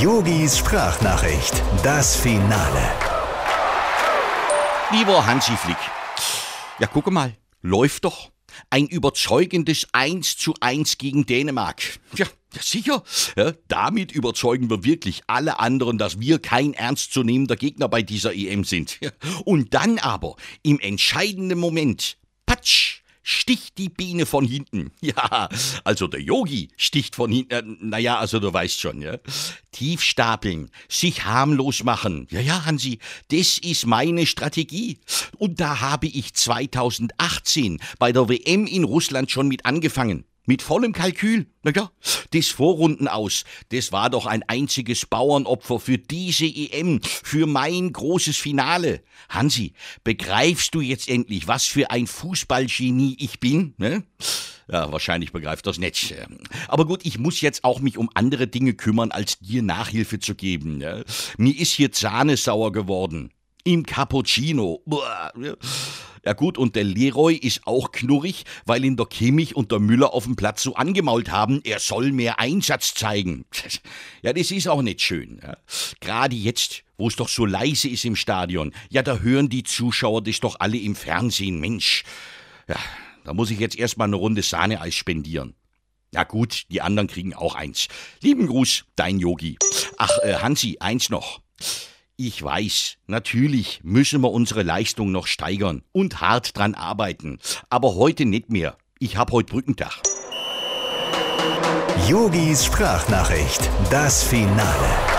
Yogis Sprachnachricht, das Finale. Lieber Hansi Flick, ja gucke mal, läuft doch. Ein überzeugendes 1 zu 1 gegen Dänemark. Ja, ja sicher. Ja, damit überzeugen wir wirklich alle anderen, dass wir kein ernstzunehmender Gegner bei dieser EM sind. Ja, und dann aber im entscheidenden Moment, sticht die Biene von hinten. Ja, also der Yogi sticht von hinten. Äh, naja, also du weißt schon, ja. Tief stapeln, sich harmlos machen. Ja, ja, Hansi, das ist meine Strategie. Und da habe ich 2018 bei der WM in Russland schon mit angefangen. Mit vollem Kalkül. Na ja, das Vorrunden aus, das war doch ein einziges Bauernopfer für diese EM, für mein großes Finale. Hansi, begreifst du jetzt endlich, was für ein Fußballgenie ich bin? Ne? Ja, wahrscheinlich begreift das nicht. Aber gut, ich muss jetzt auch mich um andere Dinge kümmern, als dir Nachhilfe zu geben. Ne? Mir ist hier Zahne sauer geworden. Im Cappuccino. Ja gut, und der Leroy ist auch knurrig, weil ihn der Kimmich und der Müller auf dem Platz so angemault haben, er soll mehr Einsatz zeigen. Ja, das ist auch nicht schön. Ja. Gerade jetzt, wo es doch so leise ist im Stadion, ja, da hören die Zuschauer das doch alle im Fernsehen, Mensch. Ja, da muss ich jetzt erstmal eine Runde Sahneeis spendieren. Na gut, die anderen kriegen auch eins. Lieben Gruß, dein Yogi. Ach, äh, Hansi, eins noch. Ich weiß, natürlich müssen wir unsere Leistung noch steigern und hart dran arbeiten. Aber heute nicht mehr. Ich hab heute Brückentag. Yogis Sprachnachricht, das Finale.